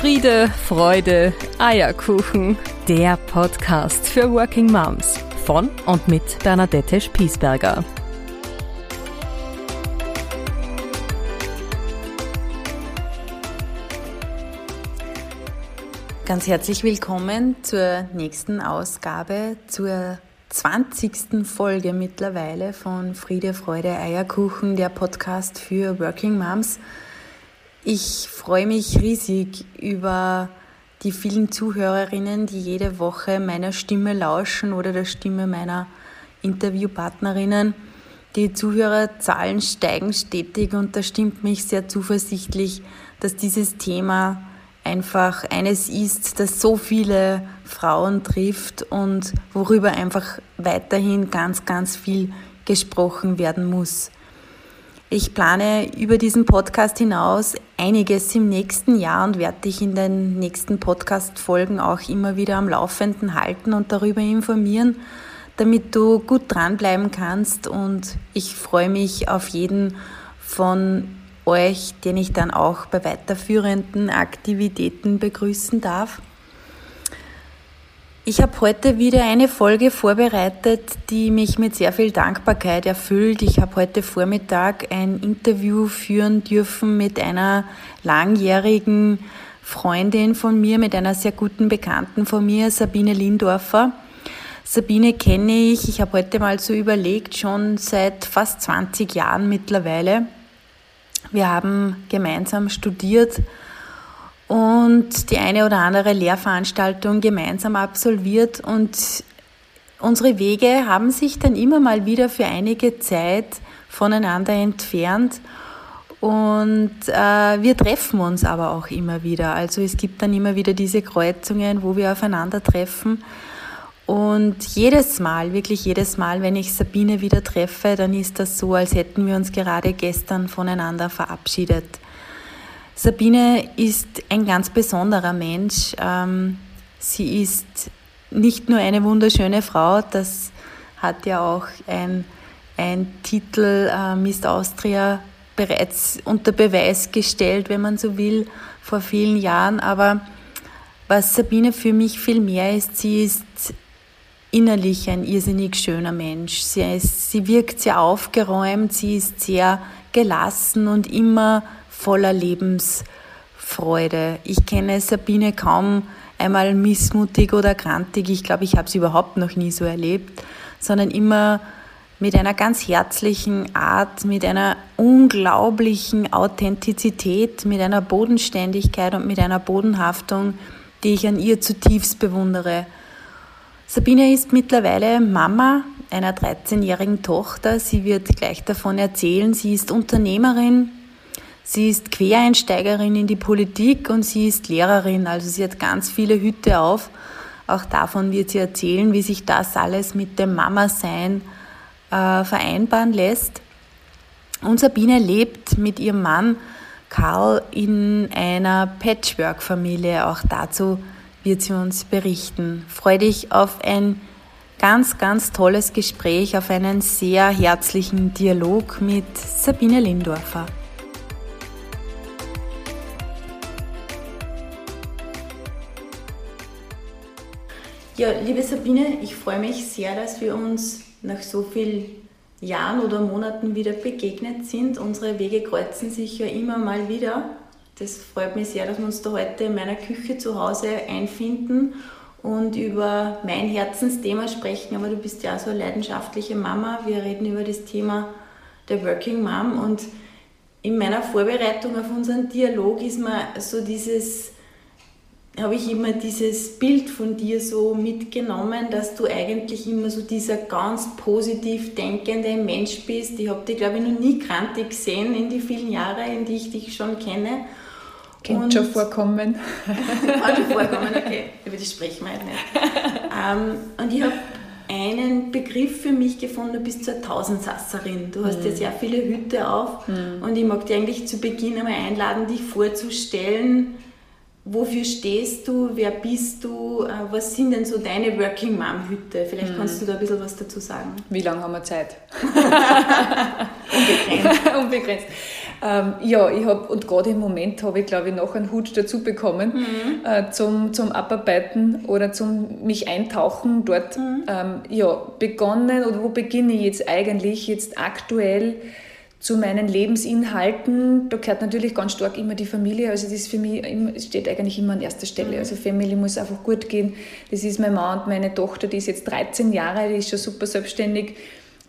Friede, Freude, Eierkuchen. Der Podcast für Working Moms von und mit Bernadette Spiesberger. Ganz herzlich willkommen zur nächsten Ausgabe, zur 20. Folge mittlerweile von Friede, Freude, Eierkuchen, der Podcast für Working Moms. Ich freue mich riesig über die vielen Zuhörerinnen, die jede Woche meiner Stimme lauschen oder der Stimme meiner Interviewpartnerinnen. Die Zuhörerzahlen steigen stetig und das stimmt mich sehr zuversichtlich, dass dieses Thema einfach eines ist, das so viele Frauen trifft und worüber einfach weiterhin ganz, ganz viel gesprochen werden muss. Ich plane über diesen Podcast hinaus einiges im nächsten Jahr und werde dich in den nächsten Podcast-Folgen auch immer wieder am Laufenden halten und darüber informieren, damit du gut dranbleiben kannst. Und ich freue mich auf jeden von euch, den ich dann auch bei weiterführenden Aktivitäten begrüßen darf. Ich habe heute wieder eine Folge vorbereitet, die mich mit sehr viel Dankbarkeit erfüllt. Ich habe heute Vormittag ein Interview führen dürfen mit einer langjährigen Freundin von mir, mit einer sehr guten Bekannten von mir, Sabine Lindorfer. Sabine kenne ich, ich habe heute mal so überlegt, schon seit fast 20 Jahren mittlerweile. Wir haben gemeinsam studiert und die eine oder andere Lehrveranstaltung gemeinsam absolviert und unsere Wege haben sich dann immer mal wieder für einige Zeit voneinander entfernt und äh, wir treffen uns aber auch immer wieder. Also es gibt dann immer wieder diese Kreuzungen, wo wir aufeinandertreffen. Und jedes Mal, wirklich jedes Mal, wenn ich Sabine wieder treffe, dann ist das so, als hätten wir uns gerade gestern voneinander verabschiedet. Sabine ist ein ganz besonderer Mensch. Ähm, sie ist nicht nur eine wunderschöne Frau, das hat ja auch ein, ein Titel Miss Austria bereits unter Beweis gestellt, wenn man so will, vor vielen Jahren. Aber was Sabine für mich viel mehr ist, sie ist innerlich ein irrsinnig schöner Mensch. Sie, ist, sie wirkt sehr aufgeräumt, sie ist sehr gelassen und immer voller Lebensfreude. Ich kenne Sabine kaum einmal missmutig oder krantig. Ich glaube, ich habe sie überhaupt noch nie so erlebt, sondern immer mit einer ganz herzlichen Art, mit einer unglaublichen Authentizität, mit einer Bodenständigkeit und mit einer Bodenhaftung, die ich an ihr zutiefst bewundere. Sabine ist mittlerweile Mama einer 13-jährigen Tochter. Sie wird gleich davon erzählen. Sie ist Unternehmerin, Sie ist Quereinsteigerin in die Politik und sie ist Lehrerin, also sie hat ganz viele Hüte auf. Auch davon wird sie erzählen, wie sich das alles mit dem Mama-Sein äh, vereinbaren lässt. Und Sabine lebt mit ihrem Mann Karl in einer Patchwork-Familie. Auch dazu wird sie uns berichten. Freue dich auf ein ganz, ganz tolles Gespräch, auf einen sehr herzlichen Dialog mit Sabine Lindorfer. Ja, liebe Sabine, ich freue mich sehr, dass wir uns nach so vielen Jahren oder Monaten wieder begegnet sind. Unsere Wege kreuzen sich ja immer mal wieder. Das freut mich sehr, dass wir uns da heute in meiner Küche zu Hause einfinden und über mein Herzensthema sprechen. Aber du bist ja auch so eine leidenschaftliche Mama. Wir reden über das Thema der Working Mom und in meiner Vorbereitung auf unseren Dialog ist mir so dieses habe ich immer dieses Bild von dir so mitgenommen, dass du eigentlich immer so dieser ganz positiv denkende Mensch bist. Ich habe dich, glaube ich, noch nie krantig gesehen in die vielen Jahre, in die ich dich schon kenne. Könnte schon vorkommen. ah, schon vorkommen, okay. Über das sprechen wir halt nicht. ähm, und ich habe einen Begriff für mich gefunden, du bist so eine Tausendsasserin. Du hast mm. ja sehr viele Hüte auf mm. und ich mag dir eigentlich zu Beginn einmal einladen, dich vorzustellen, wofür stehst du, wer bist du, äh, was sind denn so deine Working Mom Hütte? Vielleicht kannst du da ein bisschen was dazu sagen. Wie lange haben wir Zeit? Unbegrenzt. Unbegrenzt. Ähm, ja, ich habe, und gerade im Moment habe ich, glaube ich, noch einen Hut dazu bekommen, mhm. äh, zum, zum Abarbeiten oder zum mich eintauchen dort. Mhm. Ähm, ja, begonnen, oder wo beginne ich jetzt eigentlich? Jetzt aktuell zu meinen Lebensinhalten, da gehört natürlich ganz stark immer die Familie. Also das ist für mich steht eigentlich immer an erster Stelle. Mhm. Also Family muss einfach gut gehen. Das ist mein Mann und meine Tochter, die ist jetzt 13 Jahre, die ist schon super selbstständig.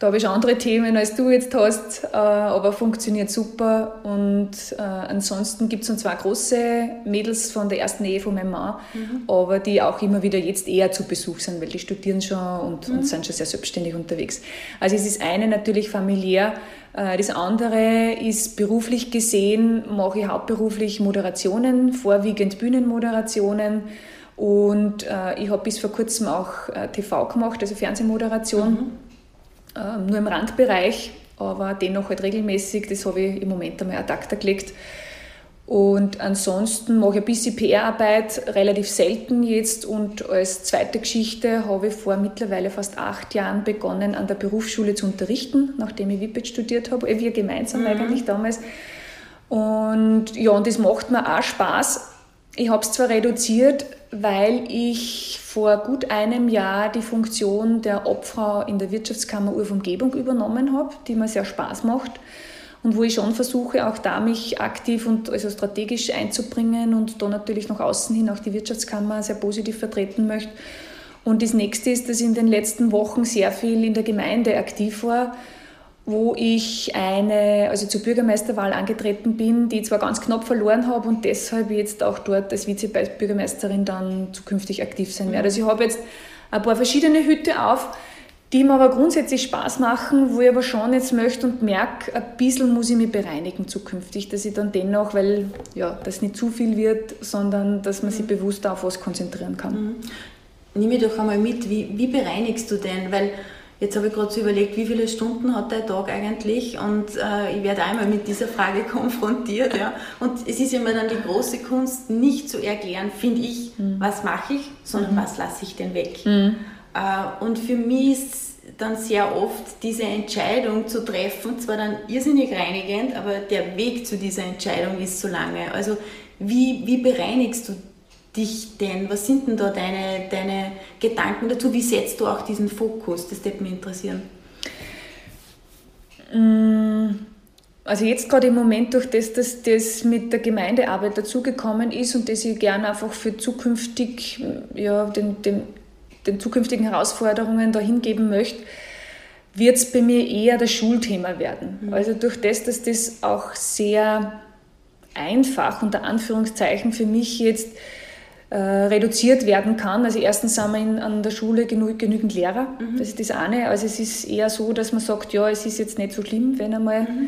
Da habe ich andere Themen, als du jetzt hast, äh, aber funktioniert super. Und äh, ansonsten gibt es noch zwei große Mädels von der ersten Ehe von meinem Mann, mhm. aber die auch immer wieder jetzt eher zu Besuch sind, weil die studieren schon und, mhm. und sind schon sehr selbstständig unterwegs. Also es ist eine natürlich familiär. Äh, das andere ist beruflich gesehen, mache ich hauptberuflich Moderationen, vorwiegend Bühnenmoderationen. Und ich habe bis vor kurzem auch TV gemacht, also Fernsehmoderation. Mhm nur im Randbereich, aber dennoch halt regelmäßig. Das habe ich im Moment einmal ad acta gelegt. Und ansonsten mache ich ein bisschen PR-Arbeit, relativ selten jetzt. Und als zweite Geschichte habe ich vor mittlerweile fast acht Jahren begonnen, an der Berufsschule zu unterrichten, nachdem ich WIPET studiert habe. Wir gemeinsam mhm. eigentlich damals. Und ja, und das macht mir auch Spaß. Ich habe es zwar reduziert, weil ich vor gut einem Jahr die Funktion der Obfrau in der Wirtschaftskammer Urumgebung übernommen habe, die mir sehr Spaß macht und wo ich schon versuche, auch da mich aktiv und also strategisch einzubringen und da natürlich nach außen hin auch die Wirtschaftskammer sehr positiv vertreten möchte. Und das nächste ist, dass ich in den letzten Wochen sehr viel in der Gemeinde aktiv war wo ich eine, also zur Bürgermeisterwahl angetreten bin, die ich zwar ganz knapp verloren habe und deshalb jetzt auch dort als Vizebürgermeisterin dann zukünftig aktiv sein werde. Also ich habe jetzt ein paar verschiedene Hüte auf, die mir aber grundsätzlich Spaß machen, wo ich aber schon jetzt möchte und merke, ein bisschen muss ich mich bereinigen zukünftig, dass ich dann dennoch, weil ja, das nicht zu viel wird, sondern dass man sich bewusst auf was konzentrieren kann. Mhm. Nimm mich doch einmal mit, wie, wie bereinigst du denn? Weil Jetzt habe ich gerade so überlegt, wie viele Stunden hat der Tag eigentlich? Und äh, ich werde einmal mit dieser Frage konfrontiert. Ja. Und es ist immer dann die große Kunst, nicht zu erklären, finde ich, mhm. was mache ich, sondern mhm. was lasse ich denn weg. Mhm. Äh, und für mich ist dann sehr oft diese Entscheidung zu treffen, zwar dann irrsinnig reinigend, aber der Weg zu dieser Entscheidung ist so lange. Also wie, wie bereinigst du dich denn? Was sind denn da deine, deine Gedanken dazu? Wie setzt du auch diesen Fokus? Das würde mich interessieren. Mm, also jetzt gerade im Moment durch das, dass das mit der Gemeindearbeit dazugekommen ist und das ich gerne einfach für zukünftig, ja, den, den, den zukünftigen Herausforderungen da hingeben möchte, wird es bei mir eher das Schulthema werden. Mhm. Also durch das, dass das auch sehr einfach unter Anführungszeichen für mich jetzt äh, reduziert werden kann. Also erstens haben wir in, an der Schule genug, genügend Lehrer, mhm. das ist das eine. Also es ist eher so, dass man sagt, ja, es ist jetzt nicht so schlimm, wenn einmal mhm.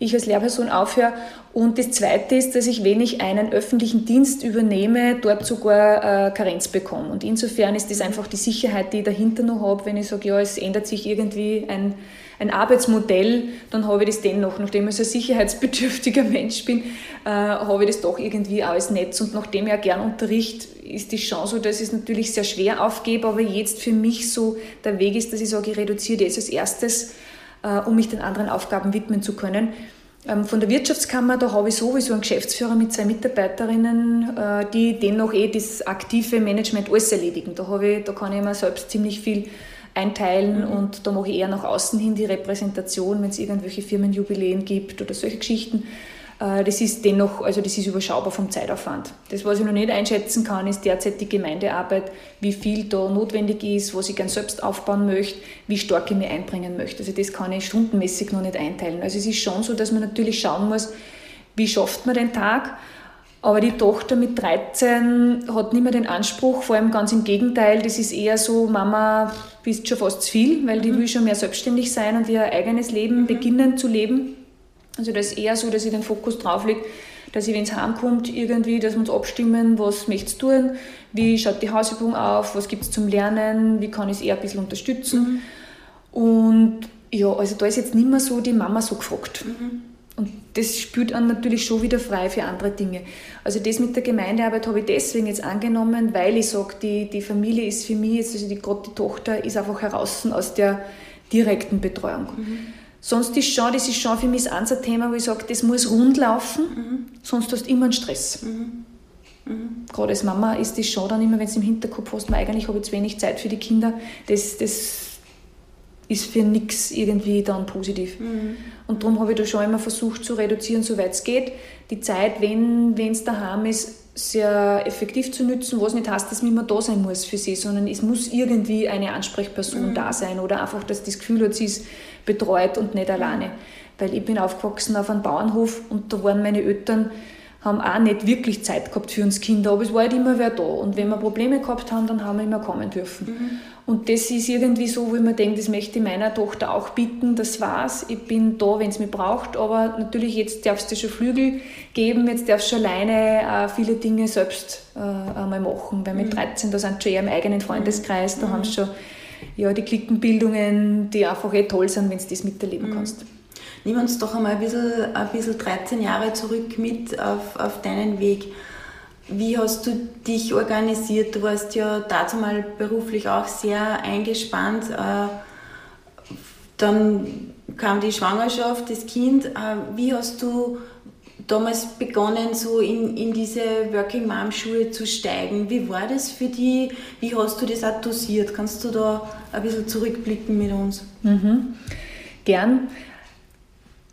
ich als Lehrperson aufhöre. Und das zweite ist, dass ich, wenn ich einen öffentlichen Dienst übernehme, dort sogar äh, Karenz bekomme. Und insofern ist das einfach die Sicherheit, die ich dahinter noch habe, wenn ich sage, ja, es ändert sich irgendwie ein ein Arbeitsmodell, dann habe ich das dennoch, nachdem ich so ein sicherheitsbedürftiger Mensch bin, äh, habe ich das doch irgendwie als Netz. Und nachdem ich auch gern unterricht, ist die Chance dass ich es natürlich sehr schwer aufgebe, aber jetzt für mich so der Weg ist, dass ich sage, ich reduziere das als erstes, äh, um mich den anderen Aufgaben widmen zu können. Ähm, von der Wirtschaftskammer, da habe ich sowieso einen Geschäftsführer mit zwei Mitarbeiterinnen, äh, die dennoch eh das aktive Management alles erledigen. Da, habe ich, da kann ich mir selbst ziemlich viel einteilen mhm. und da mache ich eher nach außen hin die Repräsentation, wenn es irgendwelche Firmenjubiläen gibt oder solche Geschichten. Äh, das ist dennoch, also das ist überschaubar vom Zeitaufwand. Das, was ich noch nicht einschätzen kann, ist derzeit die Gemeindearbeit, wie viel da notwendig ist, was ich gern selbst aufbauen möchte, wie stark ich mich einbringen möchte. Also das kann ich stundenmäßig noch nicht einteilen. Also es ist schon so, dass man natürlich schauen muss, wie schafft man den Tag, aber die Tochter mit 13 hat nicht mehr den Anspruch, vor allem ganz im Gegenteil, das ist eher so, Mama, bist schon fast zu viel, weil die mhm. will schon mehr selbstständig sein und ihr eigenes Leben mhm. beginnen zu leben. Also das ist eher so, dass ich den Fokus drauf lege, dass ich, wenn es heimkommt, irgendwie, dass wir uns abstimmen, was möchtest du tun, wie schaut die Hausübung auf, was gibt es zum Lernen, wie kann ich es eher ein bisschen unterstützen. Mhm. Und ja, also da ist jetzt nicht mehr so die Mama so gefragt. Mhm. Das spürt einen natürlich schon wieder frei für andere Dinge. Also das mit der Gemeindearbeit habe ich deswegen jetzt angenommen, weil ich sage, die, die Familie ist für mich, jetzt, also die, gerade die Tochter ist einfach heraus aus der direkten Betreuung. Mhm. Sonst ist schon, das ist schon für mich das ein Thema, wo ich sage, das muss rund laufen, mhm. sonst hast du immer einen Stress. Mhm. Mhm. Gerade als Mama ist das schon dann immer, wenn du im Hinterkopf hast, man, eigentlich habe ich zu wenig Zeit für die Kinder, das, das ist für nichts irgendwie dann positiv. Mhm. Und darum habe ich da schon immer versucht zu reduzieren, soweit es geht. Die Zeit, wenn es daheim ist, sehr effektiv zu nutzen, was nicht heißt, dass man immer da sein muss für sie, sondern es muss irgendwie eine Ansprechperson mhm. da sein oder einfach, dass das Gefühl hat, sie ist betreut und nicht alleine. Weil ich bin aufgewachsen auf einem Bauernhof und da waren meine Eltern haben auch nicht wirklich Zeit gehabt für uns Kinder, aber es war halt immer wer da. Und wenn wir Probleme gehabt haben, dann haben wir immer kommen dürfen. Mhm. Und das ist irgendwie so, wo ich mir denke, das möchte ich meiner Tochter auch bieten, das war's, ich bin da, wenn es mich braucht, aber natürlich jetzt darfst du schon Flügel geben, jetzt darfst du schon alleine äh, viele Dinge selbst äh, einmal machen, weil mit 13, mhm. da sind schon eher im eigenen Freundeskreis, da mhm. haben schon ja, die Klickenbildungen, die einfach eh toll sind, wenn du das miterleben mhm. kannst. Nimm uns doch einmal ein bisschen, ein bisschen 13 Jahre zurück mit auf, auf deinen Weg. Wie hast du dich organisiert? Du warst ja dazu mal beruflich auch sehr eingespannt. Äh, dann kam die Schwangerschaft, das Kind. Äh, wie hast du damals begonnen, so in, in diese Working Mom Schuhe zu steigen? Wie war das für dich? Wie hast du das auch? Kannst du da ein bisschen zurückblicken mit uns? Mhm. Gern.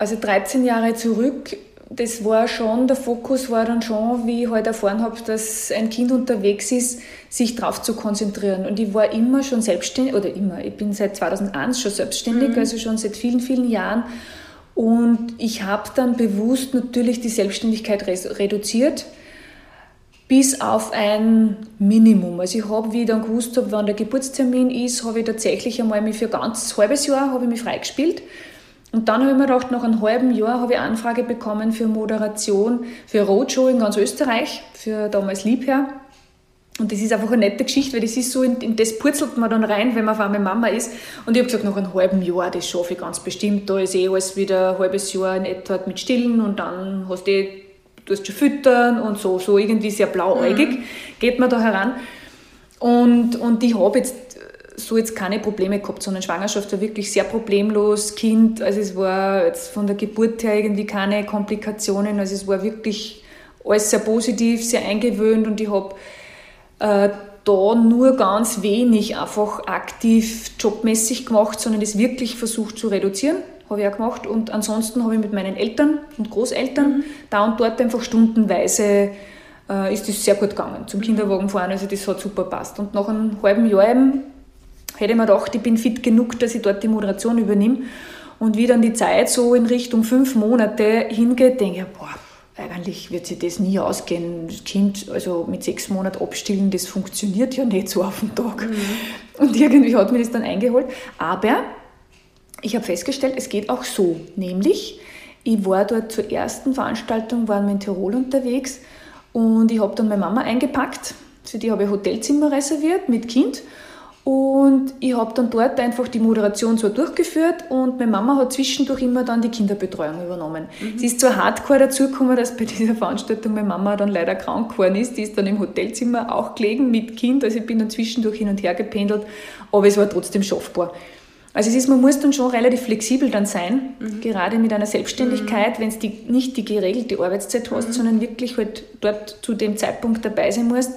Also 13 Jahre zurück, das war schon, der Fokus war dann schon, wie ich heute halt erfahren habe, dass ein Kind unterwegs ist, sich darauf zu konzentrieren. Und ich war immer schon selbstständig, oder immer, ich bin seit 2001 schon selbstständig, mhm. also schon seit vielen, vielen Jahren. Und ich habe dann bewusst natürlich die Selbstständigkeit reduziert bis auf ein Minimum. Also ich habe, wie ich dann gewusst habe, wann der Geburtstermin ist, habe ich tatsächlich einmal mich für ein ganz halbes Jahr habe ich mich freigespielt und dann habe ich mir gedacht, nach einem halben Jahr habe ich Anfrage bekommen für Moderation für Roadshow in ganz Österreich, für damals Liebherr. Und das ist einfach eine nette Geschichte, weil das ist so, in, in das purzelt man dann rein, wenn man auf einmal Mama ist. Und ich habe gesagt, nach einem halben Jahr, das schaffe ich ganz bestimmt. Da ist eh alles wieder ein halbes Jahr in etwa mit Stillen und dann hast du eh, du hast schon füttern und so, so irgendwie sehr blauäugig mhm. geht man da heran. Und, und ich habe jetzt so jetzt keine Probleme gehabt, sondern Schwangerschaft war wirklich sehr problemlos, Kind, also es war jetzt von der Geburt her irgendwie keine Komplikationen, also es war wirklich alles sehr positiv, sehr eingewöhnt und ich habe äh, da nur ganz wenig einfach aktiv jobmäßig gemacht, sondern das wirklich versucht zu reduzieren, habe ich auch gemacht. Und ansonsten habe ich mit meinen Eltern und Großeltern mhm. da und dort einfach stundenweise äh, ist das sehr gut gegangen zum Kinderwagen fahren, also das hat super passt und nach einem halben Jahr eben hätte ich mir gedacht, ich bin fit genug, dass ich dort die Moderation übernehme. Und wie dann die Zeit so in Richtung fünf Monate hingeht, denke ich, boah, eigentlich wird sich das nie ausgehen. Das Kind, also mit sechs Monaten abstillen, das funktioniert ja nicht so auf den Tag. Mhm. Und irgendwie hat mir das dann eingeholt. Aber ich habe festgestellt, es geht auch so. Nämlich, ich war dort zur ersten Veranstaltung, waren wir in Tirol unterwegs und ich habe dann meine Mama eingepackt. Für die habe ich Hotelzimmer reserviert mit Kind. Und ich habe dann dort einfach die Moderation so durchgeführt und meine Mama hat zwischendurch immer dann die Kinderbetreuung übernommen. Mhm. Sie ist zwar hardcore dazugekommen, dass bei dieser Veranstaltung meine Mama dann leider krank geworden ist. Die ist dann im Hotelzimmer auch gelegen mit Kind. Also ich bin dann zwischendurch hin und her gependelt, aber es war trotzdem schaffbar. Also es ist, man muss dann schon relativ flexibel dann sein, mhm. gerade mit einer Selbstständigkeit, mhm. wenn du nicht die geregelte Arbeitszeit hast, mhm. sondern wirklich halt dort zu dem Zeitpunkt dabei sein musst.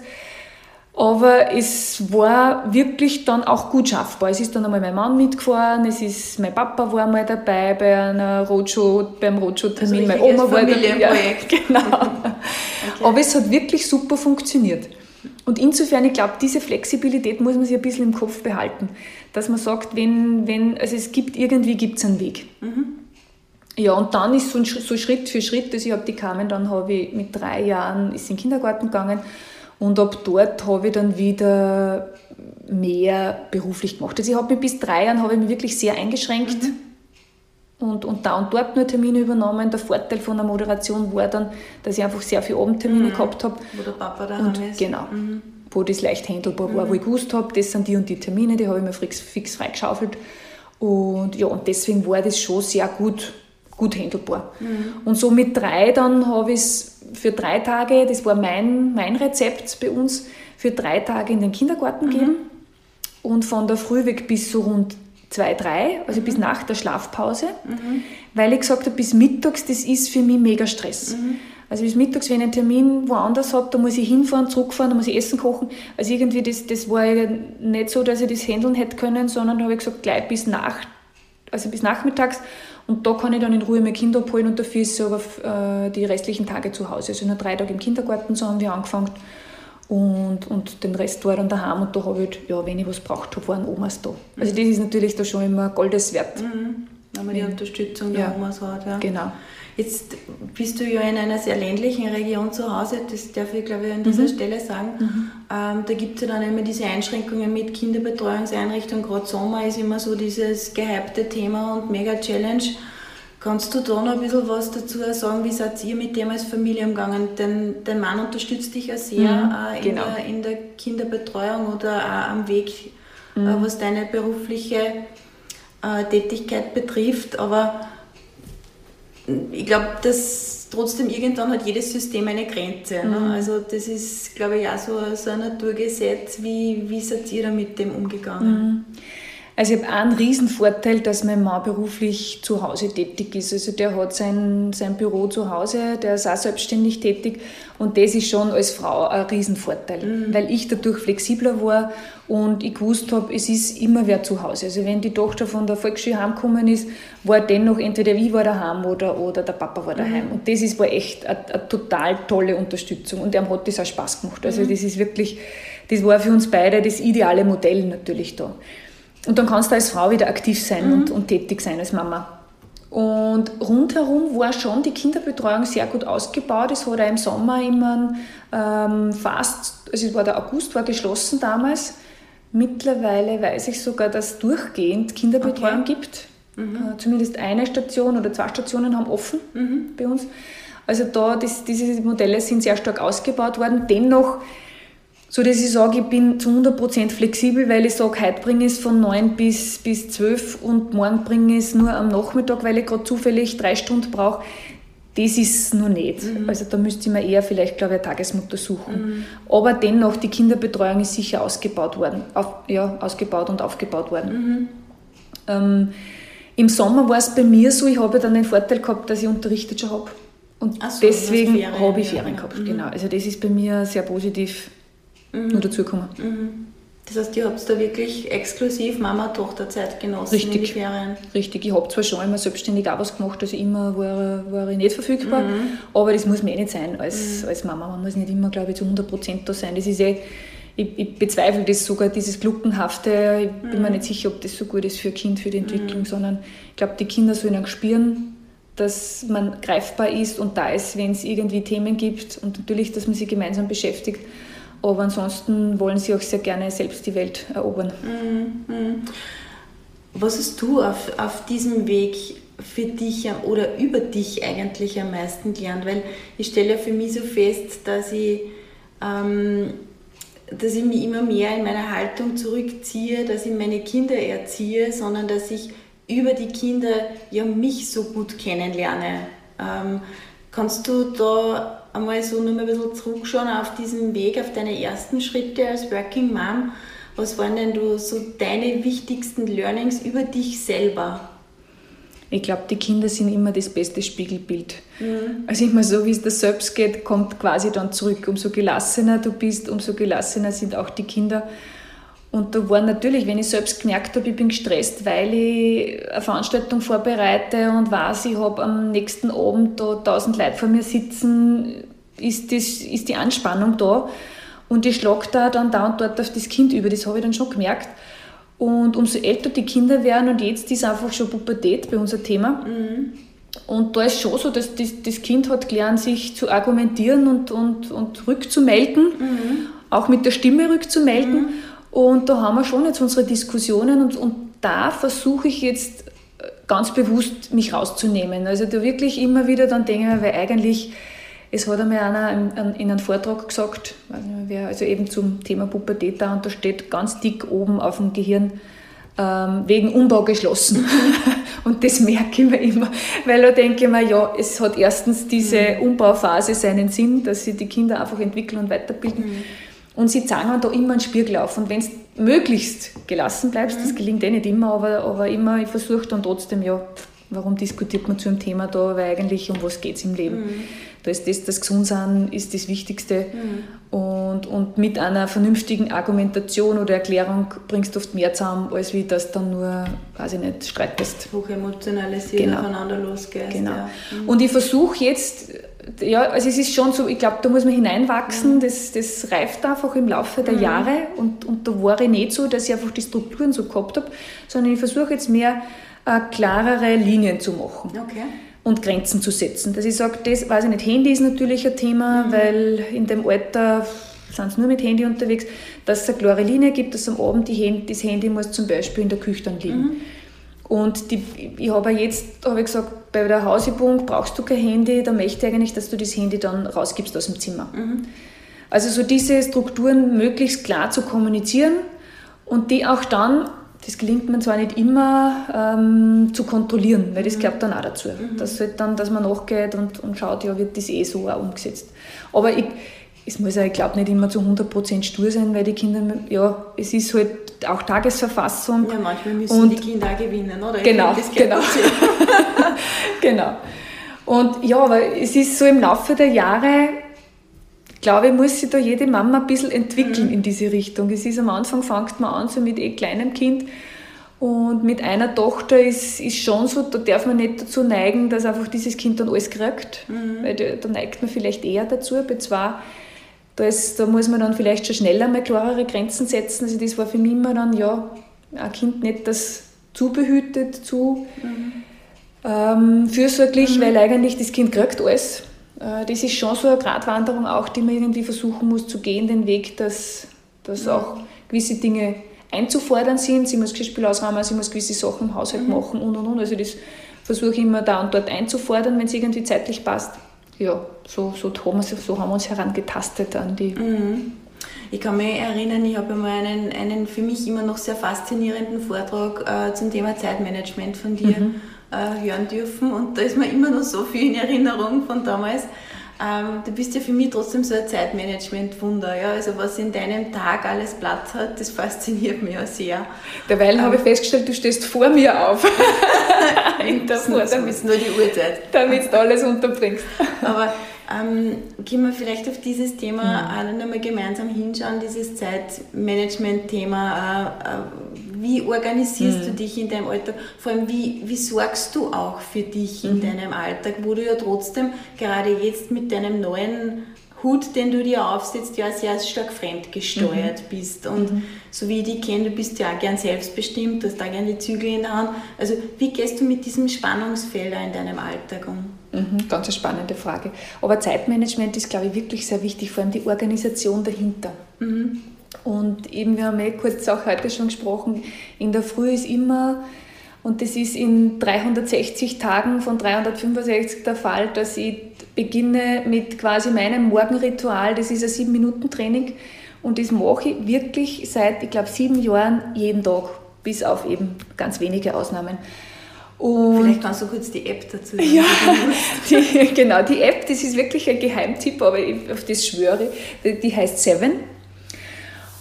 Aber es war wirklich dann auch gut schaffbar. Es ist dann einmal mein Mann mitgefahren, es ist, mein Papa war mal dabei bei einer Roadshow, beim Roadshow-Termin, also meine Oma war dabei. Ja, genau. okay. Aber es hat wirklich super funktioniert. Und insofern, ich glaube, diese Flexibilität muss man sich ein bisschen im Kopf behalten. Dass man sagt, wenn, wenn also es gibt, irgendwie gibt es einen Weg. Mhm. Ja, und dann ist so, so Schritt für Schritt, also ich habe die Carmen, dann habe ich mit drei Jahren, ist in den Kindergarten gegangen, und ab dort habe ich dann wieder mehr beruflich gemacht. Also ich habe mich bis drei Jahren habe ich mich wirklich sehr eingeschränkt mhm. und, und da und dort nur Termine übernommen. Der Vorteil von der Moderation war dann, dass ich einfach sehr viele Abendtermine mhm. gehabt habe. Wo der Papa da ist. Genau. Mhm. Wo das leicht handelbar war, wo ich gewusst habe, das sind die und die Termine, die habe ich mir fix, fix freigeschaufelt. Und ja, und deswegen war das schon sehr gut, gut handelbar. Mhm. Und so mit drei dann habe ich es für drei Tage, das war mein, mein Rezept bei uns, für drei Tage in den Kindergarten mhm. geben und von der Früh weg bis so rund zwei, drei, also mhm. bis nach der Schlafpause, mhm. weil ich gesagt habe, bis mittags, das ist für mich mega Stress. Mhm. Also bis mittags, wenn ich einen Termin woanders habe, da muss ich hinfahren, zurückfahren, da muss ich Essen kochen. Also irgendwie, das, das war ja nicht so, dass ich das handeln hätte können, sondern habe ich gesagt, gleich bis nach, also bis nachmittags. Und da kann ich dann in Ruhe meine Kinder abholen und dafür ist sie aber äh, die restlichen Tage zu Hause. Also nur drei Tage im Kindergarten, so haben wir angefangen. Und, und den Rest war dann daheim und da habe ich, ja, wenn ich was braucht habe, waren Omas da. Also das ist natürlich da schon immer Goldes wert. Mhm. Wenn man die Unterstützung der ja. Omas hat. Ja. Genau. Jetzt bist du ja in einer sehr ländlichen Region zu Hause, das darf ich glaube ich an dieser mhm. Stelle sagen. Mhm. Ähm, da gibt es ja dann immer diese Einschränkungen mit Kinderbetreuungseinrichtungen. Gerade Sommer ist immer so dieses gehypte Thema und Mega-Challenge. Kannst du da noch ein bisschen was dazu sagen? Wie seid ihr mit dem als Familie umgegangen? Denn dein Mann unterstützt dich ja sehr mhm, äh, in, genau. der, in, der, Kinderbetreuung oder auch am Weg, äh, mhm. äh, was deine berufliche äh, Tätigkeit betrifft. Aber ich glaube, dass trotzdem irgendwann hat jedes System eine Grenze. Ne? Mhm. Also das ist, glaube ich, auch so, so ein Naturgesetz. Wie, wie seid ihr da mit dem umgegangen? Mhm. Also ich habe einen riesen Vorteil, dass mein Mann beruflich zu Hause tätig ist. Also der hat sein, sein Büro zu Hause, der ist auch selbstständig tätig und das ist schon als Frau ein Riesenvorteil, mhm. weil ich dadurch flexibler war und ich gewusst habe, es ist immer wer zu Hause. Also wenn die Tochter von der Volksschule heimgekommen ist, war dennoch entweder ich war daheim oder, oder der Papa war daheim. Mhm. Und das ist, war echt eine, eine, total tolle Unterstützung und ihm hat das auch Spaß gemacht. Also mhm. das ist wirklich, das war für uns beide das ideale Modell natürlich da. Und dann kannst du als Frau wieder aktiv sein mhm. und, und tätig sein als Mama. Und rundherum war schon die Kinderbetreuung sehr gut ausgebaut. Es hat auch im Sommer immer ähm, fast, also es war der August, war geschlossen damals. Mittlerweile weiß ich sogar, dass es durchgehend Kinderbetreuung okay. gibt. Mhm. Äh, zumindest eine Station oder zwei Stationen haben offen mhm. bei uns. Also da, das, diese Modelle sind sehr stark ausgebaut worden. Dennoch so dass ich sage, ich bin zu 100% flexibel, weil ich sage, heute bringe ich es von 9 bis, bis 12 und morgen bringe ich es nur am Nachmittag, weil ich gerade zufällig drei Stunden brauche. Das ist noch nicht. Mhm. Also da müsste ich mir eher vielleicht, glaube ich, eine Tagesmutter suchen. Mhm. Aber dennoch, die Kinderbetreuung ist sicher ausgebaut worden. Auf, ja, ausgebaut und aufgebaut worden. Mhm. Ähm, Im Sommer war es bei mir so, ich habe dann den Vorteil gehabt, dass ich unterrichtet schon habe. Und so, deswegen habe ich Ferien gehabt. Mhm. Genau. Also das ist bei mir sehr positiv mhm. nur dazugekommen. Mhm. Das heißt, ihr habt da wirklich exklusiv Mama-Tochter-Zeit genossen Richtig. in die Ferien? Richtig. Ich habe zwar schon immer selbstständig auch was gemacht, also immer war, war ich nicht verfügbar, mhm. aber das muss mir eh nicht sein als, mhm. als Mama. Man muss nicht immer, glaube ich, zu 100 Prozent da sein. Das ist eh, ich, ich, bezweifle das sogar, dieses Gluckenhafte. Ich bin mir mhm. nicht sicher, ob das so gut ist für ein Kind, für die Entwicklung, mhm. sondern ich glaube, die Kinder sollen auch spüren, dass man greifbar ist und da ist, wenn es irgendwie Themen gibt und natürlich, dass man sich gemeinsam beschäftigt. Aber ansonsten wollen sie auch sehr gerne selbst die Welt erobern. Mhm. Was hast du auf, auf diesem Weg für dich oder über dich eigentlich am meisten gelernt? Weil ich stelle ja für mich so fest, dass ich, ähm, dass ich mich immer mehr in meiner Haltung zurückziehe, dass ich meine Kinder erziehe, sondern dass ich über die Kinder ja mich so gut kennenlerne. Ähm, kannst du da einmal so nur mal ein bisschen zurückschauen auf diesen Weg, auf deine ersten Schritte als Working Mom. Was waren denn du so deine wichtigsten Learnings über dich selber? Ich glaube, die Kinder sind immer das beste Spiegelbild. Mhm. Also immer so, wie es dir selbst geht, kommt quasi dann zurück. Umso gelassener du bist, umso gelassener sind auch die Kinder. Und da war natürlich, wenn ich selbst gemerkt habe, ich bin gestresst, weil ich eine Veranstaltung vorbereite und weiß, ich habe am nächsten Abend da tausend Leute vor mir sitzen, ist, das, ist die Anspannung da. Und ich schlage da dann da und dort auf das Kind über, das habe ich dann schon gemerkt. Und umso älter die Kinder werden, und jetzt ist einfach schon Pubertät bei unser Thema. Mhm. Und da ist schon so, dass das, das, Kind hat gelernt, sich zu argumentieren und, und, und rückzumelden, mhm. auch mit der Stimme rückzumelden. Mhm. Und da haben wir schon jetzt unsere Diskussionen und, und da versuche ich jetzt äh, ganz bewusst mich rauszunehmen. Also da wirklich immer wieder dann denke, weil eigentlich, es hat einmal einer in, einem Vortrag gesagt, also eben zum Thema Pubertät da, und da steht ganz dick oben auf dem Gehirn, ähm, wegen Umbau geschlossen. und das merke ich mir immer, weil da denke ich mir, ja, es hat erstens diese mhm. Umbauphase seinen Sinn, dass sie die Kinder einfach entwickeln und weiterbilden. Mhm. Und sie zeigen da immer einen Spiegel auf. Und wenn möglichst gelassen bleibst. Mhm. Das gelingt eh nicht immer, aber, aber immer, ich versuche dann trotzdem, ja, warum diskutiert man zu einem Thema da, weil eigentlich um was geht es im Leben. Mhm. Da ist das, das Gesundsein ist das Wichtigste. Mhm. Und, und mit einer vernünftigen Argumentation oder Erklärung bringst du oft mehr zusammen, als wie das dann nur, weiß ich nicht, streitest. Hochemotionalisiert genau. aufeinander losgeht. Genau. Ja. Mhm. Und ich versuche jetzt, ja, also es ist schon so, ich glaube, da muss man hineinwachsen, mhm. das, das reift einfach im Laufe der mhm. Jahre und, und da war ich nicht so, dass ich einfach die Strukturen so gehabt habe, sondern ich versuche jetzt mehr äh, klarere Linien zu machen. Okay und Grenzen zu setzen. Dass ich sage, das, weiß ich nicht, Handy ist natürlich ein Thema, mhm. weil in dem Alter sind sie nur mit Handy unterwegs, dass es eine klare Linie gibt, dass am Abend Handy, das Handy muss zum Beispiel in der Küche dann liegen. Mhm. Und die, ich habe jetzt hab ich gesagt, bei der Hausübung brauchst du kein Handy, da möchte ich eigentlich, dass du das Handy dann rausgibst aus dem Zimmer. Mhm. Also so diese Strukturen möglichst klar zu kommunizieren und die auch dann das gelingt mir zwar nicht immer ähm, zu kontrollieren, weil das mhm. gehört dann auch dazu. Mhm. Dass, halt dann, dass man nachgeht und, und schaut, ja, wird das eh so auch umgesetzt. Aber ich, es muss ja, ich glaube, nicht immer zu 100% stur sein, weil die Kinder, ja, es ist halt auch Tagesverfassung. Ja, manchmal müssen und, die Kinder auch gewinnen, oder? Genau, genau. genau. Und ja, aber es ist so im Laufe der Jahre, glaube ich, muss sich da jede Mama ein bisschen entwickeln mhm. in diese Richtung. Es ist am Anfang, fängt man an, so mit eh kleinem Kind. Und mit einer Tochter ist, ist schon so, da darf man nicht dazu neigen, dass einfach dieses Kind dann alles kriegt. Mhm. Weil da, da, neigt man vielleicht eher dazu. Bei zwei, da, ist, da muss man dann vielleicht schon schneller mal klarere Grenzen setzen. Also das war für mich immer dann, ja, ein Kind nicht das zu behütet, zu mhm. ähm, fürsorglich, mhm. weil eigentlich das Kind kriegt alles. Äh, das ist schon so eine Gratwanderung auch, die man irgendwie versuchen muss zu gehen, den Weg, dass, dass auch gewisse Dinge einzufordern sind. Sie muss Geschirrspiel ausräumen, sie muss gewisse Sachen im Haushalt mhm. machen und und und. Also das versuche ich immer da und dort einzufordern, wenn es irgendwie zeitlich passt. Ja, so, so, haben, wir, so haben wir uns herangetastet an die. Mhm. Ich kann mich erinnern, ich habe einmal einen, einen für mich immer noch sehr faszinierenden Vortrag äh, zum Thema Zeitmanagement von dir. Mhm äh, hören dürfen und da ist mir immer noch so viel in Erinnerung von damals. Ähm, du bist ja für mich trotzdem so ein Zeitmanagement-Wunder. Ja? Also was in deinem Tag alles Platz hat, das fasziniert mich ja sehr. Derweil ähm, habe ich festgestellt, du stehst vor mir auf. Davor, damit nur die Uhrzeit. Damit du alles unterbringst. Aber ähm, gehen wir vielleicht auf dieses Thema mhm. auch nochmal gemeinsam hinschauen, dieses Zeitmanagement-Thema. Äh, äh, wie organisierst mhm. du dich in deinem Alltag? Vor allem, wie, wie sorgst du auch für dich in mhm. deinem Alltag, wo du ja trotzdem gerade jetzt mit deinem neuen Hut, den du dir aufsetzt, ja sehr stark fremdgesteuert mhm. bist. Und mhm. so wie ich dich kenne, du bist ja auch gern selbstbestimmt, du hast da gern die Zügel in der Hand. Also wie gehst du mit diesem Spannungsfeld in deinem Alltag um? Mhm, ganz eine spannende Frage. Aber Zeitmanagement ist, glaube ich, wirklich sehr wichtig, vor allem die Organisation dahinter. Mhm. Und eben, wir haben eh kurz auch heute schon gesprochen, in der Früh ist immer, und das ist in 360 Tagen von 365 der Fall, dass ich beginne mit quasi meinem Morgenritual, das ist ein 7-Minuten-Training. Und das mache ich wirklich seit, ich glaube, sieben Jahren jeden Tag, bis auf eben ganz wenige Ausnahmen. Und Vielleicht kannst du kurz die App dazu sagen. Ja, die, genau, die App, das ist wirklich ein Geheimtipp, aber ich, auf das schwöre. Die, die heißt Seven.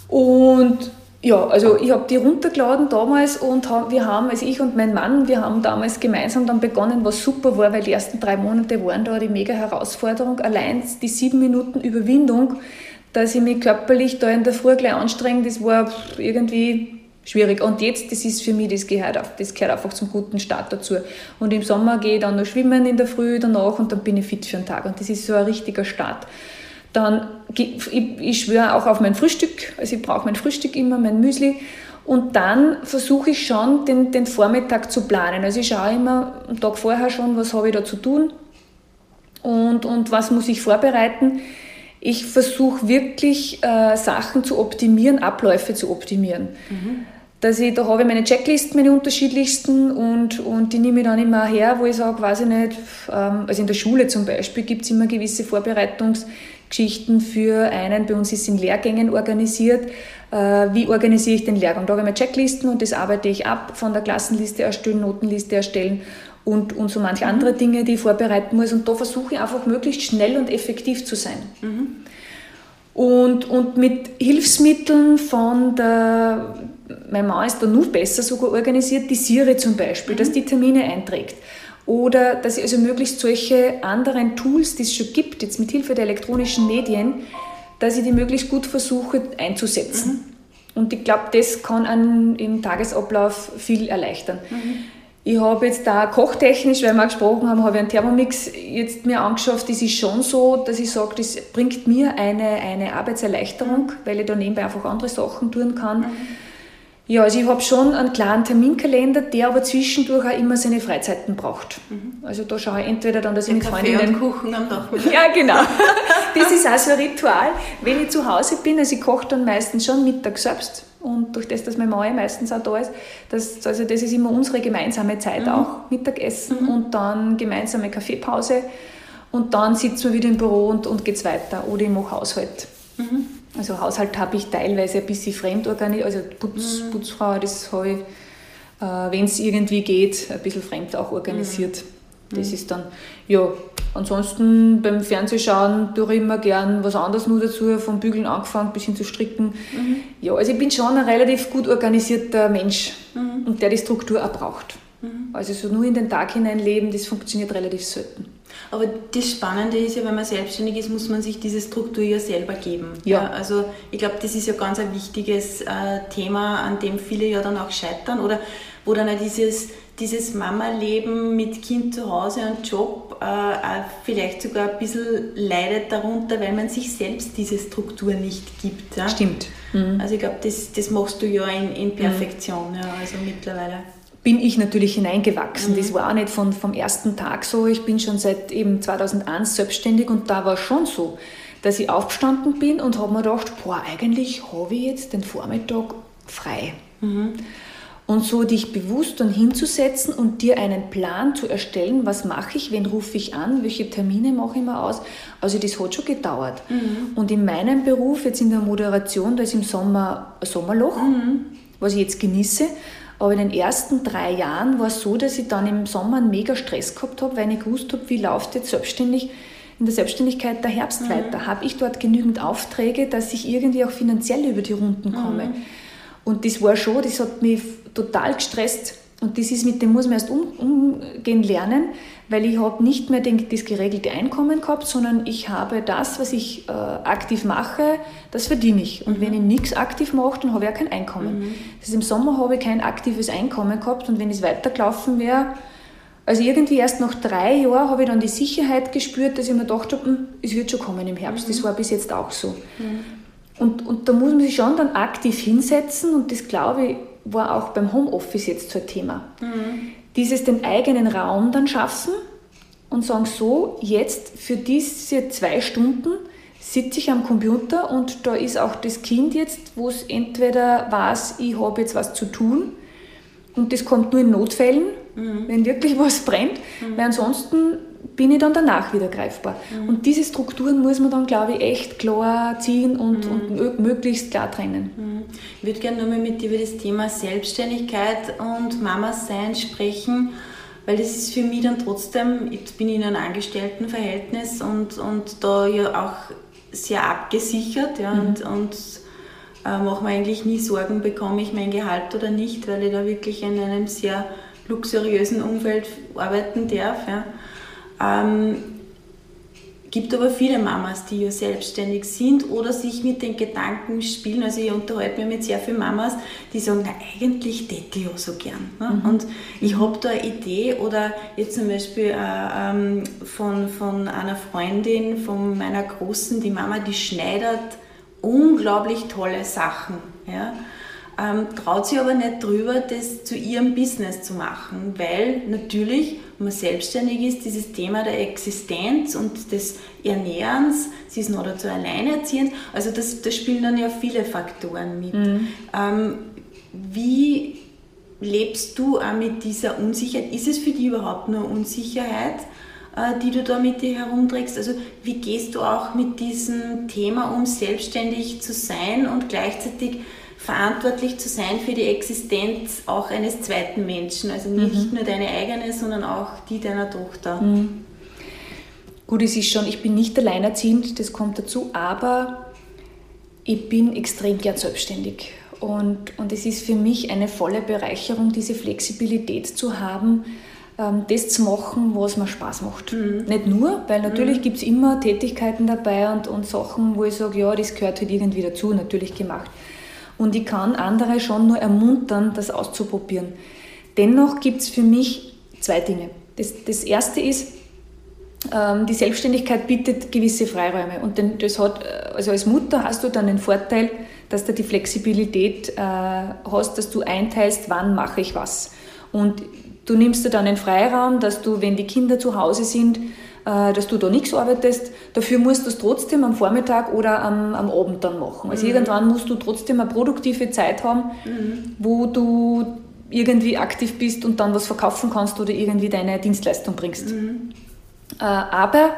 Und ja, also ich habe die runtergeladen damals und wir haben, also ich und mein Mann, wir haben damals gemeinsam dann begonnen, was super war, weil die ersten drei Monate waren da die mega Herausforderung. Allein die sieben Minuten Überwindung, dass ich mich körperlich da in der Früh gleich anstrenge, das war irgendwie schwierig. Und jetzt, das ist für mich, das gehört, das gehört einfach zum guten Start dazu. Und im Sommer gehe ich dann noch schwimmen in der Früh danach und dann bin ich fit für den Tag. Und das ist so ein richtiger Start. Dann, ich, ich schwöre auch auf mein Frühstück, also ich brauche mein Frühstück immer, mein Müsli. Und dann versuche ich schon, den, den Vormittag zu planen. Also ich schaue immer am Tag vorher schon, was habe ich da zu tun und, und was muss ich vorbereiten. Ich versuche wirklich äh, Sachen zu optimieren, Abläufe zu optimieren. Mhm dass ich, da habe ich meine Checklisten, meine unterschiedlichsten und, und die nehme ich dann immer her, wo ich sage, weiß ich nicht, ähm, also in der Schule zum Beispiel gibt es immer gewisse Vorbereitungsgeschichten für einen, bei uns ist in Lehrgängen organisiert, äh, wie organisiere ich den Lehrgang. Da habe ich meine Checklisten und das arbeite ich ab, von der Klassenliste erstellen, Notenliste erstellen und, und so manche mhm. andere Dinge, die ich vorbereiten muss und da versuche ich einfach möglichst schnell und effektiv zu sein. Mhm. Und, und mit Hilfsmitteln von der, mein Mann ist da noch besser sogar organisiert, die Siri zum Beispiel, mhm. dass die Termine einträgt. Oder dass ich also möglichst solche anderen Tools, die es schon gibt, jetzt mit Hilfe der elektronischen Medien, dass ich die möglichst gut versuche einzusetzen. Mhm. Und ich glaube, das kann einen im Tagesablauf viel erleichtern. Mhm. Ich habe jetzt da kochtechnisch, weil wir gesprochen haben, habe ich einen Thermomix jetzt mir angeschafft. Das ist schon so, dass ich sage, das bringt mir eine, eine Arbeitserleichterung, weil ich da nebenbei einfach andere Sachen tun kann. Mhm. Ja, also ich habe schon einen klaren Terminkalender, der aber zwischendurch auch immer seine Freizeiten braucht. Mhm. Also da schaue ich entweder dann, dass ich mit Kaffee Freundinnen... Und Kuchen am Nachmittag. Ja, genau. Das ist auch so ein Ritual. Wenn ich zu Hause bin, also ich koche dann meistens schon Mittag selbst und durch das, dass mein Mann meistens auch da ist, das, also das ist immer unsere gemeinsame Zeit mhm. auch, Mittagessen mhm. und dann gemeinsame Kaffeepause und dann sitzen wir wieder im Büro und, und geht es weiter oder ich mache Haushalt. Mhm. Also Haushalt habe ich teilweise ein bisschen fremd organisiert, also Putz, mhm. Putzfrau, das habe ich, äh, wenn es irgendwie geht, ein bisschen fremd auch organisiert. Mhm. Das ist dann, ja, ansonsten beim Fernsehschauen tue ich immer gern was anderes nur dazu, vom Bügeln angefangen bis hin zu Stricken. Mhm. Ja, also ich bin schon ein relativ gut organisierter Mensch mhm. und der die Struktur auch braucht. Mhm. Also so nur in den Tag hinein leben, das funktioniert relativ selten. Aber das Spannende ist ja, wenn man selbstständig ist, muss man sich diese Struktur ja selber geben. Ja. also ich glaube, das ist ja ganz ein wichtiges äh, Thema, an dem viele ja dann auch scheitern oder wo dann auch dieses, dieses Mama-Leben mit Kind zu Hause und Job äh, vielleicht sogar ein bisschen leidet darunter, weil man sich selbst diese Struktur nicht gibt. Ja? Stimmt. Mhm. Also ich glaube, das, das machst du ja in, in Perfektion, mhm. ja, also mittlerweile bin ich natürlich hineingewachsen. Mhm. Das war auch nicht von, vom ersten Tag so. Ich bin schon seit eben 2001 selbstständig und da war schon so, dass ich aufgestanden bin und habe mir gedacht, boah, eigentlich habe ich jetzt den Vormittag frei. Mhm. Und so dich bewusst dann hinzusetzen und dir einen Plan zu erstellen, was mache ich, wen rufe ich an, welche Termine mache ich mir aus. Also das hat schon gedauert. Mhm. Und in meinem Beruf, jetzt in der Moderation, da ist im Sommer ein Sommerloch, mhm. was ich jetzt genieße. Aber in den ersten drei Jahren war es so, dass ich dann im Sommer einen mega Stress gehabt habe, weil ich gewusst habe, wie läuft jetzt selbstständig in der Selbstständigkeit der Herbst mhm. weiter. Habe ich dort genügend Aufträge, dass ich irgendwie auch finanziell über die Runden komme? Mhm. Und das war schon, das hat mich total gestresst. Und das ist mit dem muss man erst um, umgehen lernen, weil ich habe nicht mehr den, das geregelte Einkommen gehabt, sondern ich habe das, was ich äh, aktiv mache, das verdiene ich. Und mhm. wenn ich nichts aktiv mache, dann habe ich auch kein Einkommen. Mhm. Das ist, Im Sommer habe ich kein aktives Einkommen gehabt und wenn es weitergelaufen wäre, also irgendwie erst nach drei Jahren habe ich dann die Sicherheit gespürt, dass ich mir gedacht habe, hm, es wird schon kommen im Herbst. Mhm. Das war bis jetzt auch so. Mhm. Und, und da muss man sich schon dann aktiv hinsetzen und das glaube ich war auch beim Homeoffice jetzt so ein Thema. Mhm. Dieses den eigenen Raum dann schaffen und sagen so, jetzt für diese zwei Stunden sitze ich am Computer und da ist auch das Kind jetzt, wo es entweder weiß, ich habe jetzt was zu tun und das kommt nur in Notfällen, mhm. wenn wirklich was brennt, mhm. weil ansonsten bin ich dann danach wieder greifbar. Mhm. Und diese Strukturen muss man dann, glaube ich, echt klar ziehen und, mhm. und möglichst klar trennen. Mhm. Ich würde gerne nochmal mit dir über das Thema Selbstständigkeit und Mama sein sprechen, weil das ist für mich dann trotzdem, jetzt bin ich in einem Angestelltenverhältnis und, und da ja auch sehr abgesichert ja, und, mhm. und äh, mache mir eigentlich nie Sorgen, bekomme ich mein Gehalt oder nicht, weil ich da wirklich in einem sehr luxuriösen Umfeld arbeiten darf. Ja. Ähm, gibt aber viele Mamas, die ja selbstständig sind oder sich mit den Gedanken spielen. Also ich unterhalte mich mit sehr vielen Mamas, die sagen, na eigentlich täte ich ja so gern. Ne? Mhm. Und ich habe da eine Idee oder jetzt zum Beispiel äh, ähm, von, von einer Freundin, von meiner Großen, die Mama, die schneidet unglaublich tolle Sachen. Ja? Ähm, traut sich aber nicht drüber, das zu ihrem Business zu machen, weil natürlich, wenn man selbstständig ist, dieses Thema der Existenz und des Ernährens, sie ist noch dazu alleinerziehend, also das, das spielen dann ja viele Faktoren mit. Mhm. Ähm, wie lebst du auch mit dieser Unsicherheit? Ist es für dich überhaupt nur Unsicherheit? Äh, die du da mit dir herumträgst. Also wie gehst du auch mit diesem Thema um, selbstständig zu sein und gleichzeitig verantwortlich zu sein für die Existenz auch eines zweiten Menschen. Also nicht mhm. nur deine eigene, sondern auch die deiner Tochter. Mhm. Gut, es ist schon, ich bin nicht alleinerziehend, das kommt dazu, aber ich bin extrem gern selbstständig. Und, und es ist für mich eine volle Bereicherung, diese Flexibilität zu haben, ähm, das zu machen, was mir Spaß macht. Mhm. Nicht nur, weil natürlich mhm. gibt es immer Tätigkeiten dabei und, und Sachen, wo ich sage, ja, das gehört halt irgendwie dazu, natürlich gemacht. Und ich kann andere schon nur ermuntern, das auszuprobieren. Dennoch gibt es für mich zwei Dinge. Das, das erste ist, ähm, die Selbstständigkeit bietet gewisse Freiräume. Und das hat, äh, also als Mutter hast du dann den Vorteil, dass du die Flexibilität äh, hast, dass du einteilst, wann mache ich was. Und du nimmst dir dann den Freiraum, dass du, wenn die Kinder zu Hause sind, dass du da nichts arbeitest. Dafür musst du es trotzdem am Vormittag oder am, am Abend dann machen. Also mhm. irgendwann musst du trotzdem eine produktive Zeit haben, mhm. wo du irgendwie aktiv bist und dann was verkaufen kannst oder irgendwie deine Dienstleistung bringst. Mhm. Äh, aber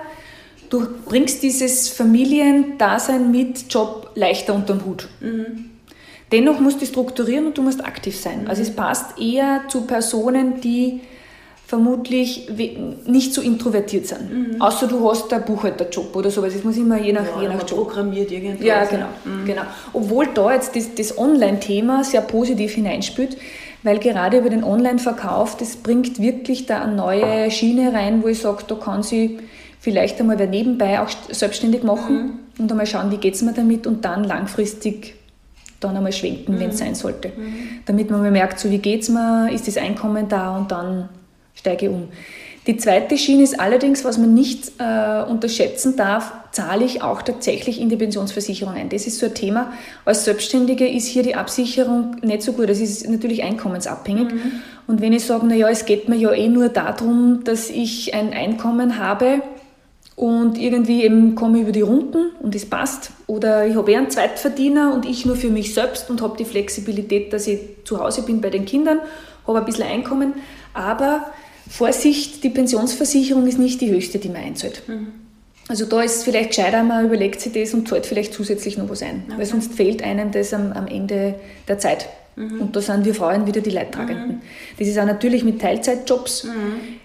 du bringst dieses Familiendasein mit Job leichter unter den Hut. Mhm. Dennoch musst du strukturieren und du musst aktiv sein. Mhm. Also es passt eher zu Personen, die vermutlich nicht so introvertiert sind. Mhm. Außer du hast einen Buchhalterjob oder sowas. Es muss immer je nach, ja, je nach Job. programmiert irgendwas. Ja, genau. Mhm. genau. Obwohl da jetzt das, das Online-Thema sehr positiv hineinspielt, weil gerade über den Online-Verkauf, das bringt wirklich da eine neue Schiene rein, wo ich sage, da kann sie vielleicht einmal nebenbei auch selbstständig machen mhm. und einmal schauen, wie geht es mir damit und dann langfristig dann einmal schwenken, mhm. wenn es sein sollte. Mhm. Damit man mal merkt, so wie geht es mir, ist das Einkommen da und dann steige um. Die zweite Schiene ist allerdings, was man nicht äh, unterschätzen darf, zahle ich auch tatsächlich in die Pensionsversicherung ein. Das ist so ein Thema. Als Selbstständige ist hier die Absicherung nicht so gut. Das ist natürlich einkommensabhängig. Mhm. Und wenn ich sage, naja, es geht mir ja eh nur darum, dass ich ein Einkommen habe und irgendwie eben komme ich über die Runden und es passt. Oder ich habe eh einen Zweitverdiener und ich nur für mich selbst und habe die Flexibilität, dass ich zu Hause bin bei den Kindern, habe ein bisschen Einkommen. Aber Vorsicht, die Pensionsversicherung ist nicht die höchste, die man einzahlt. Mhm. Also da ist es vielleicht gescheiter, man überlegt sich das und zahlt vielleicht zusätzlich noch was ein. Okay. Weil sonst fehlt einem das am, am Ende der Zeit. Mhm. Und da sind wir Frauen wieder die Leidtragenden. Mhm. Das ist auch natürlich mit Teilzeitjobs. Mhm.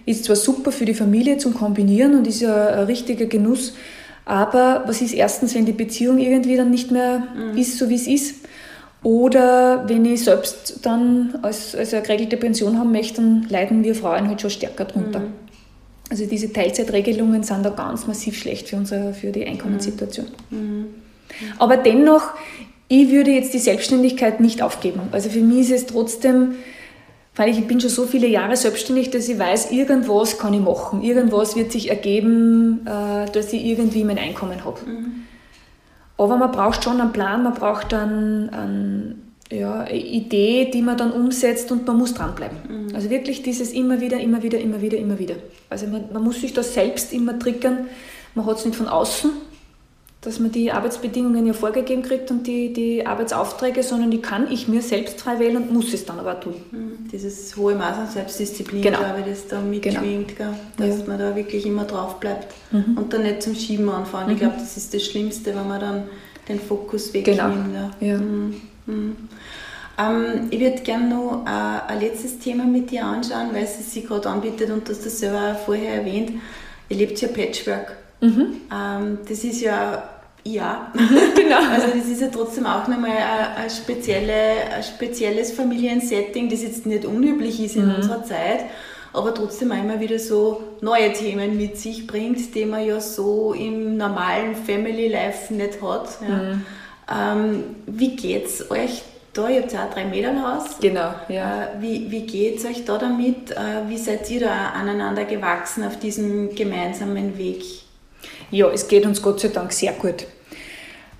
Ist zwar super für die Familie zum Kombinieren und ist ja ein richtiger Genuss, aber was ist erstens, wenn die Beziehung irgendwie dann nicht mehr mhm. ist, so wie es ist? Oder wenn ich selbst dann als, als eine geregelte Pension haben möchte, dann leiden wir Frauen halt schon stärker drunter. Mhm. Also diese Teilzeitregelungen sind da ganz massiv schlecht für, unsere, für die Einkommenssituation. Mhm. mhm. Aber dennoch, ich würde jetzt die Selbstständigkeit nicht aufgeben. Also für mich ist es trotzdem, weil ich bin schon so viele Jahre selbstständig, dass ich weiß, irgendwas kann ich machen. Irgendwas wird sich ergeben, äh, dass ich irgendwie mein Einkommen habe. Mhm. Aber man braucht schon einen Plan, man braucht dann ein, ja, eine Idee, die man dann umsetzt und man muss dranbleiben. Mhm. Also wirklich dieses immer wieder, immer wieder, immer wieder, immer wieder. Also man, man muss sich das selbst immer triggern. Man hat es nicht von außen, dass man die Arbeitsbedingungen ja vorgegeben kriegt und die, die Arbeitsaufträge, sondern die kann ich mir selbst frei wählen und muss es dann aber tun. Mhm. Dieses hohe Maß an Selbstdisziplin, genau. glaube ich, das da mitschwingt, genau. dass ja. man da wirklich immer drauf bleibt mhm. und dann nicht zum Schieben anfangen. Mhm. Ich glaube, das ist das Schlimmste, wenn man dann den Fokus wegnimmt. Genau. Ja. ja. Mhm. Mhm. Ähm, ich würde gerne noch äh, ein letztes Thema mit dir anschauen, weil es sich gerade anbietet und du hast das selber vorher erwähnt. Ihr lebt ja Patchwork. Mhm. Ähm, das ist ja ja, genau. Also das ist ja trotzdem auch nochmal ein, ein, spezielle, ein spezielles Familiensetting, das jetzt nicht unüblich ist in mhm. unserer Zeit, aber trotzdem immer wieder so neue Themen mit sich bringt, die man ja so im normalen Family Life nicht hat. Ja. Mhm. Ähm, wie geht es euch da? Ihr habt ja auch drei Mädernhaus. Genau, ja. Äh, wie wie geht es euch da damit? Äh, wie seid ihr da aneinander gewachsen auf diesem gemeinsamen Weg? Ja, es geht uns Gott sei Dank sehr gut.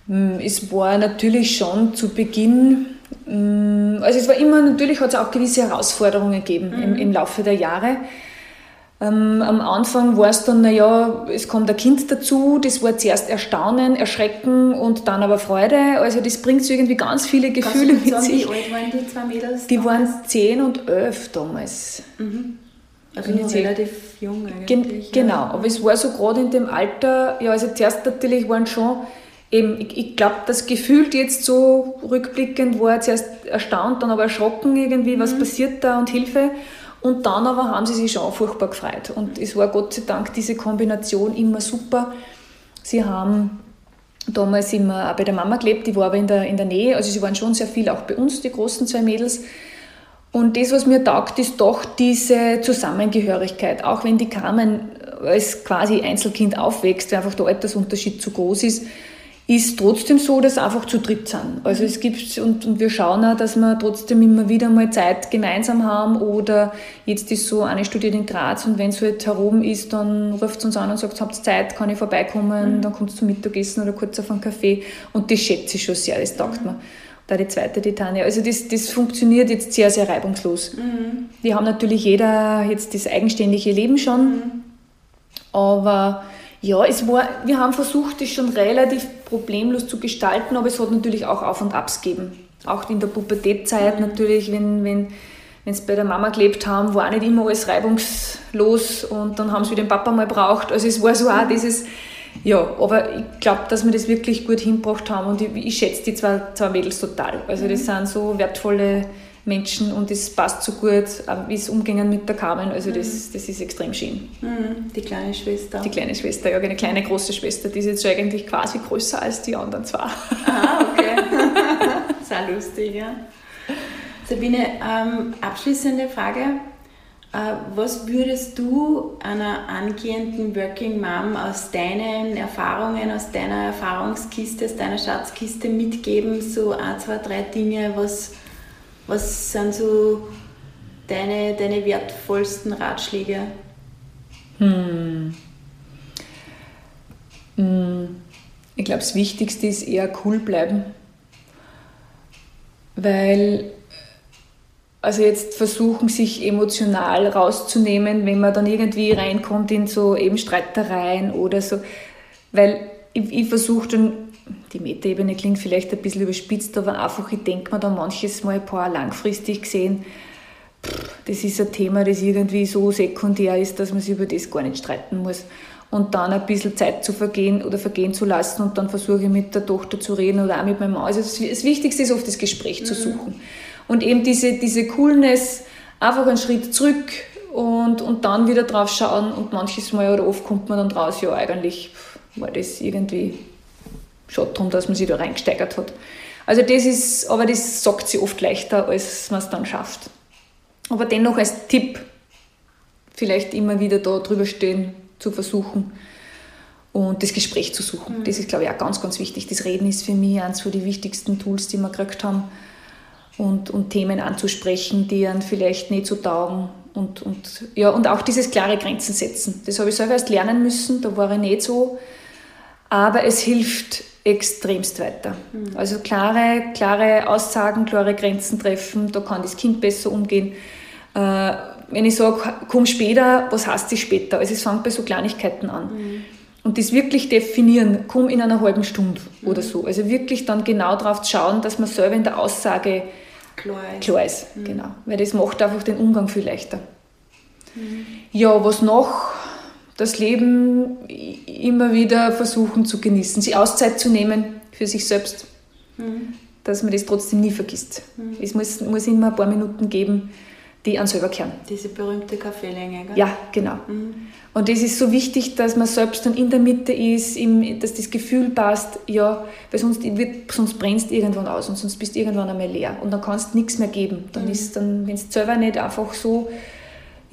Mm, es war natürlich schon zu Beginn, mm, also es war immer, natürlich hat es auch gewisse Herausforderungen gegeben mhm. im, im, Laufe der Jahre. Ähm, am Anfang war es dann, naja, es kommt ein Kind dazu, das war zuerst Erstaunen, Erschrecken und dann aber Freude. Also das bringt so irgendwie ganz viele Gefühle mit sagen, sich. Wie alt waren die zwei Mädels? Die damals? waren zehn und elf damals. Mhm. Also noch relativ jung eigentlich. Gen genau, ja. aber es war so gerade in dem Alter, ja, also zuerst natürlich waren schon eben, ich, ich glaube, das gefühlt jetzt so rückblickend war zuerst erstaunt, dann aber erschrocken irgendwie, was mhm. passiert da und Hilfe. Und dann aber haben sie sich schon furchtbar gefreut. Und es war Gott sei Dank diese Kombination immer super. Sie haben damals immer auch bei der Mama gelebt, die war aber in der, in der Nähe, also sie waren schon sehr viel auch bei uns, die großen zwei Mädels. Und das, was mir taugt, ist doch diese Zusammengehörigkeit. Auch wenn die Carmen als quasi Einzelkind aufwächst, weil einfach der Altersunterschied zu groß ist, ist trotzdem so, dass einfach zu dritt sind. Also es gibt, und, und wir schauen auch, dass wir trotzdem immer wieder mal Zeit gemeinsam haben oder jetzt ist so, eine studiert in Graz und wenn es halt herum ist, dann ruft es uns an und sagt, habt ihr Zeit, kann ich vorbeikommen, mhm. dann kommt zum Mittagessen oder kurz auf einen Kaffee und das schätze ich schon sehr, das taugt mhm. mir. Da die zweite, die Tanja. Also das, das funktioniert jetzt sehr, sehr reibungslos. Mhm. Wir haben natürlich jeder jetzt das eigenständige Leben schon, mhm. aber ja, es war, wir haben versucht, das schon relativ problemlos zu gestalten, aber es hat natürlich auch Auf und Abs gegeben. Auch in der Pubertätzeit natürlich, wenn, wenn, wenn sie bei der Mama gelebt haben, war auch nicht immer alles reibungslos und dann haben sie den Papa mal braucht. Also es war so auch dieses, ja, aber ich glaube, dass wir das wirklich gut hingebracht haben und ich, ich schätze die zwei, zwei Mädels total. Also das mhm. sind so wertvolle Menschen und es passt so gut, wie es umgehen mit der Carmen. Also das, mhm. das ist extrem schön. Mhm. Die kleine Schwester. Die kleine Schwester, ja, eine kleine große Schwester, die ist jetzt eigentlich quasi größer als die anderen zwei. Ah, okay. Sehr lustig, ja. Sabine, ähm, abschließende Frage. Äh, was würdest du einer angehenden Working Mom aus deinen Erfahrungen, aus deiner Erfahrungskiste, aus deiner Schatzkiste mitgeben? So ein, zwei, drei Dinge, was was sind so deine, deine wertvollsten Ratschläge? Hm. hm. Ich glaube, das Wichtigste ist eher cool bleiben. Weil, also jetzt versuchen, sich emotional rauszunehmen, wenn man dann irgendwie reinkommt in so eben Streitereien oder so. Weil ich, ich versuche dann die Metaebene klingt vielleicht ein bisschen überspitzt, aber einfach, ich denke mir da manches Mal ein paar langfristig gesehen, das ist ein Thema, das irgendwie so sekundär ist, dass man sich über das gar nicht streiten muss. Und dann ein bisschen Zeit zu vergehen oder vergehen zu lassen und dann versuche ich mit der Tochter zu reden oder auch mit meinem Mann. Also das Wichtigste ist oft das Gespräch mhm. zu suchen. Und eben diese, diese Coolness, einfach einen Schritt zurück und, und dann wieder drauf schauen und manches Mal oder oft kommt man dann draus, ja eigentlich war das irgendwie schon darum, dass man sich da reingesteigert hat. Also das ist, aber das sagt sie oft leichter, als man es dann schafft. Aber dennoch als Tipp, vielleicht immer wieder da drüber stehen, zu versuchen und das Gespräch zu suchen. Mhm. Das ist, glaube ich, auch ganz, ganz wichtig. Das Reden ist für mich eines von den wichtigsten Tools, die wir gekriegt haben. Und, und Themen anzusprechen, die einen vielleicht nicht so taugen. Und, und, ja, und auch dieses klare Grenzen setzen. Das habe ich selber erst lernen müssen, da war ich nicht so. Aber es hilft extremst weiter. Mhm. Also klare, klare Aussagen, klare Grenzen treffen, da kann das Kind besser umgehen. Äh, wenn ich sage, komm später, was heißt das später? Also es fängt bei so Kleinigkeiten an. Mhm. Und das wirklich definieren, komm in einer halben Stunde mhm. oder so. Also wirklich dann genau darauf schauen, dass man selber in der Aussage klar ist. Klar ist mhm. genau. Weil das macht einfach den Umgang viel leichter. Mhm. Ja, was noch? Das Leben immer wieder versuchen zu genießen, sich Auszeit zu nehmen für sich selbst, mhm. dass man das trotzdem nie vergisst. Mhm. Es muss, muss immer ein paar Minuten geben, die an selber kehren. Diese berühmte Kaffeelänge, gell? Ja, genau. Mhm. Und das ist so wichtig, dass man selbst dann in der Mitte ist, im, dass das Gefühl passt, ja, weil sonst, wird, sonst brennst du irgendwann aus und sonst bist du irgendwann einmal leer und dann kannst du nichts mehr geben. Dann mhm. ist dann, wenn du selber nicht einfach so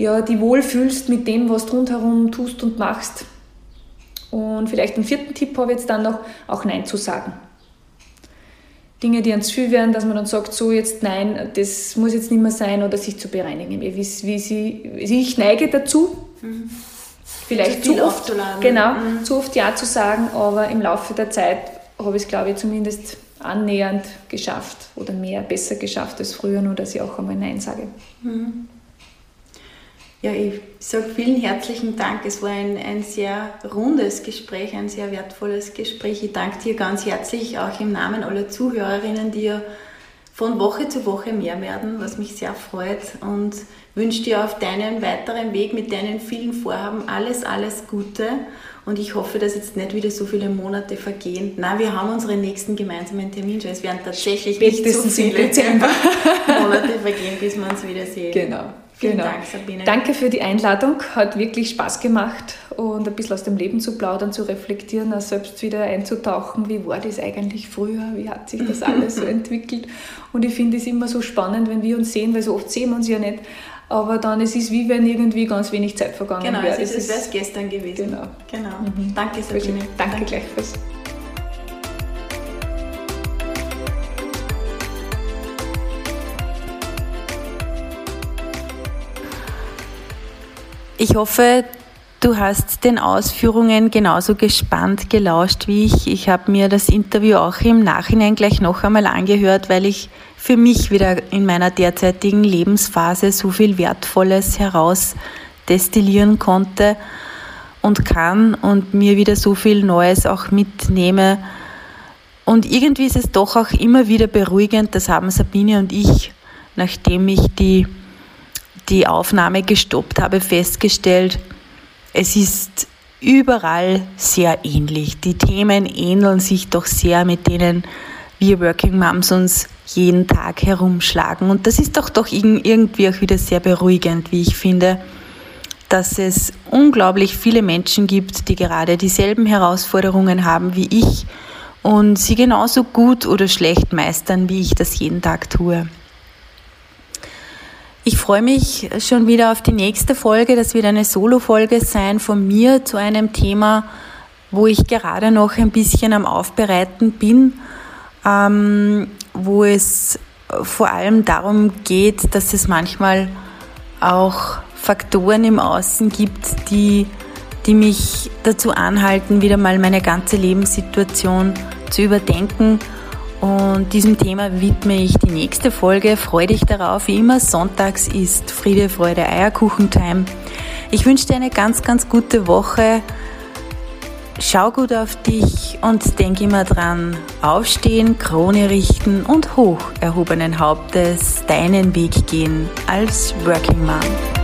ja, die wohlfühlst mit dem, was du rundherum tust und machst. Und vielleicht einen vierten Tipp habe ich jetzt dann noch, auch Nein zu sagen. Dinge, die ans viel werden, dass man dann sagt, so jetzt nein, das muss jetzt nicht mehr sein oder sich zu bereinigen. Wie, wie sie, ich neige dazu, mhm. vielleicht zu, zu oft, genau, mhm. zu oft Ja zu sagen, aber im Laufe der Zeit habe ich es, glaube ich, zumindest annähernd geschafft oder mehr, besser geschafft als früher, nur dass ich auch einmal Nein sage. Mhm. Ja, ich sage vielen herzlichen Dank. Es war ein, ein sehr rundes Gespräch, ein sehr wertvolles Gespräch. Ich danke dir ganz herzlich, auch im Namen aller Zuhörerinnen, die ja von Woche zu Woche mehr werden, was mich sehr freut. Und wünsche dir auf deinem weiteren Weg mit deinen vielen Vorhaben alles, alles Gute. Und ich hoffe, dass jetzt nicht wieder so viele Monate vergehen. Na, wir haben unseren nächsten gemeinsamen Termin schon. Es werden tatsächlich Spätestens nicht so viele Monate vergehen, bis wir uns wiedersehen. Genau. Vielen genau. Dank, Sabine. Danke für die Einladung. Hat wirklich Spaß gemacht und ein bisschen aus dem Leben zu plaudern, zu reflektieren, auch selbst wieder einzutauchen. Wie war das eigentlich früher? Wie hat sich das alles so entwickelt? Und ich finde es immer so spannend, wenn wir uns sehen, weil so oft sehen wir uns ja nicht. Aber dann es ist es wie wenn irgendwie ganz wenig Zeit vergangen genau, wäre. Genau, es ist, es gestern gewesen. Genau. genau. Mhm. Danke, Sabine. Danke, Danke gleichfalls. Ich hoffe, du hast den Ausführungen genauso gespannt gelauscht wie ich. Ich habe mir das Interview auch im Nachhinein gleich noch einmal angehört, weil ich für mich wieder in meiner derzeitigen Lebensphase so viel Wertvolles herausdestillieren konnte und kann und mir wieder so viel Neues auch mitnehme. Und irgendwie ist es doch auch immer wieder beruhigend, das haben Sabine und ich, nachdem ich die die Aufnahme gestoppt habe, festgestellt, es ist überall sehr ähnlich. Die Themen ähneln sich doch sehr mit denen wir Working Moms uns jeden Tag herumschlagen. Und das ist doch doch irgendwie auch wieder sehr beruhigend, wie ich finde, dass es unglaublich viele Menschen gibt, die gerade dieselben Herausforderungen haben wie ich und sie genauso gut oder schlecht meistern, wie ich das jeden Tag tue. Ich freue mich schon wieder auf die nächste Folge. Das wird eine Solo-Folge sein von mir zu einem Thema, wo ich gerade noch ein bisschen am Aufbereiten bin, ähm, wo es vor allem darum geht, dass es manchmal auch Faktoren im Außen gibt, die, die mich dazu anhalten, wieder mal meine ganze Lebenssituation zu überdenken und diesem Thema widme ich die nächste Folge. Freue dich darauf. Wie immer, sonntags ist Friede, Freude, Eierkuchen-Time. Ich wünsche dir eine ganz, ganz gute Woche. Schau gut auf dich und denk immer dran, aufstehen, Krone richten und hoch erhobenen Hauptes deinen Weg gehen als Working Mom.